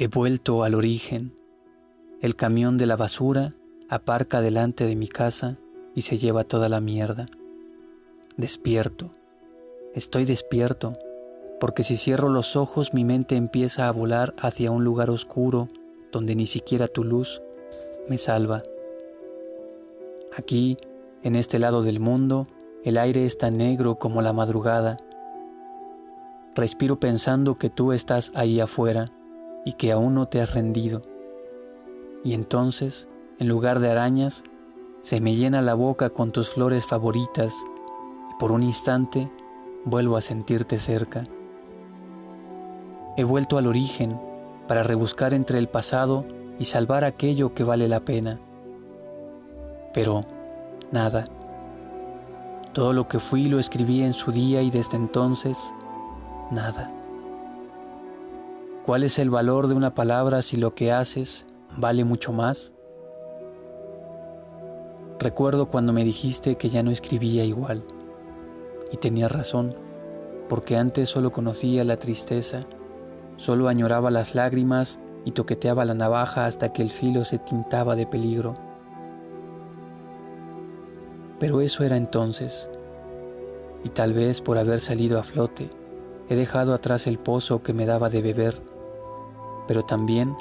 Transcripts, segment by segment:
He vuelto al origen. El camión de la basura aparca delante de mi casa y se lleva toda la mierda. Despierto. Estoy despierto, porque si cierro los ojos mi mente empieza a volar hacia un lugar oscuro donde ni siquiera tu luz me salva. Aquí, en este lado del mundo, el aire es tan negro como la madrugada. Respiro pensando que tú estás ahí afuera y que aún no te has rendido. Y entonces, en lugar de arañas, se me llena la boca con tus flores favoritas y por un instante vuelvo a sentirte cerca. He vuelto al origen para rebuscar entre el pasado y salvar aquello que vale la pena. Pero nada. Todo lo que fui lo escribí en su día y desde entonces, nada. ¿Cuál es el valor de una palabra si lo que haces vale mucho más? Recuerdo cuando me dijiste que ya no escribía igual. Y tenía razón, porque antes solo conocía la tristeza, solo añoraba las lágrimas y toqueteaba la navaja hasta que el filo se tintaba de peligro. Pero eso era entonces, y tal vez por haber salido a flote, he dejado atrás el pozo que me daba de beber pero también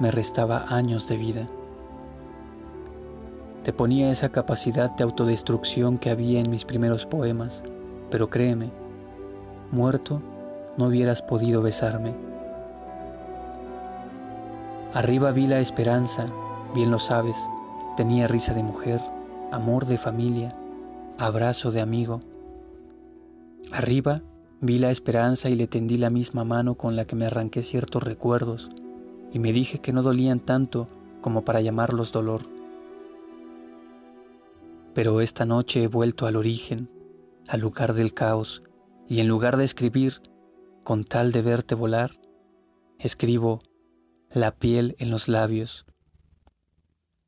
me restaba años de vida. Te ponía esa capacidad de autodestrucción que había en mis primeros poemas, pero créeme, muerto no hubieras podido besarme. Arriba vi la esperanza, bien lo sabes, tenía risa de mujer, amor de familia, abrazo de amigo. Arriba Vi la esperanza y le tendí la misma mano con la que me arranqué ciertos recuerdos y me dije que no dolían tanto como para llamarlos dolor. Pero esta noche he vuelto al origen, al lugar del caos, y en lugar de escribir, con tal de verte volar, escribo la piel en los labios.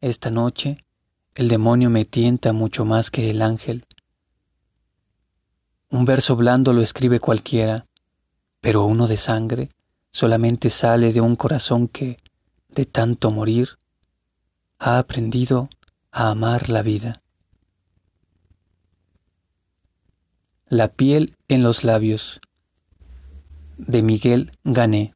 Esta noche el demonio me tienta mucho más que el ángel. Un verso blando lo escribe cualquiera, pero uno de sangre solamente sale de un corazón que, de tanto morir, ha aprendido a amar la vida. La piel en los labios de Miguel Gané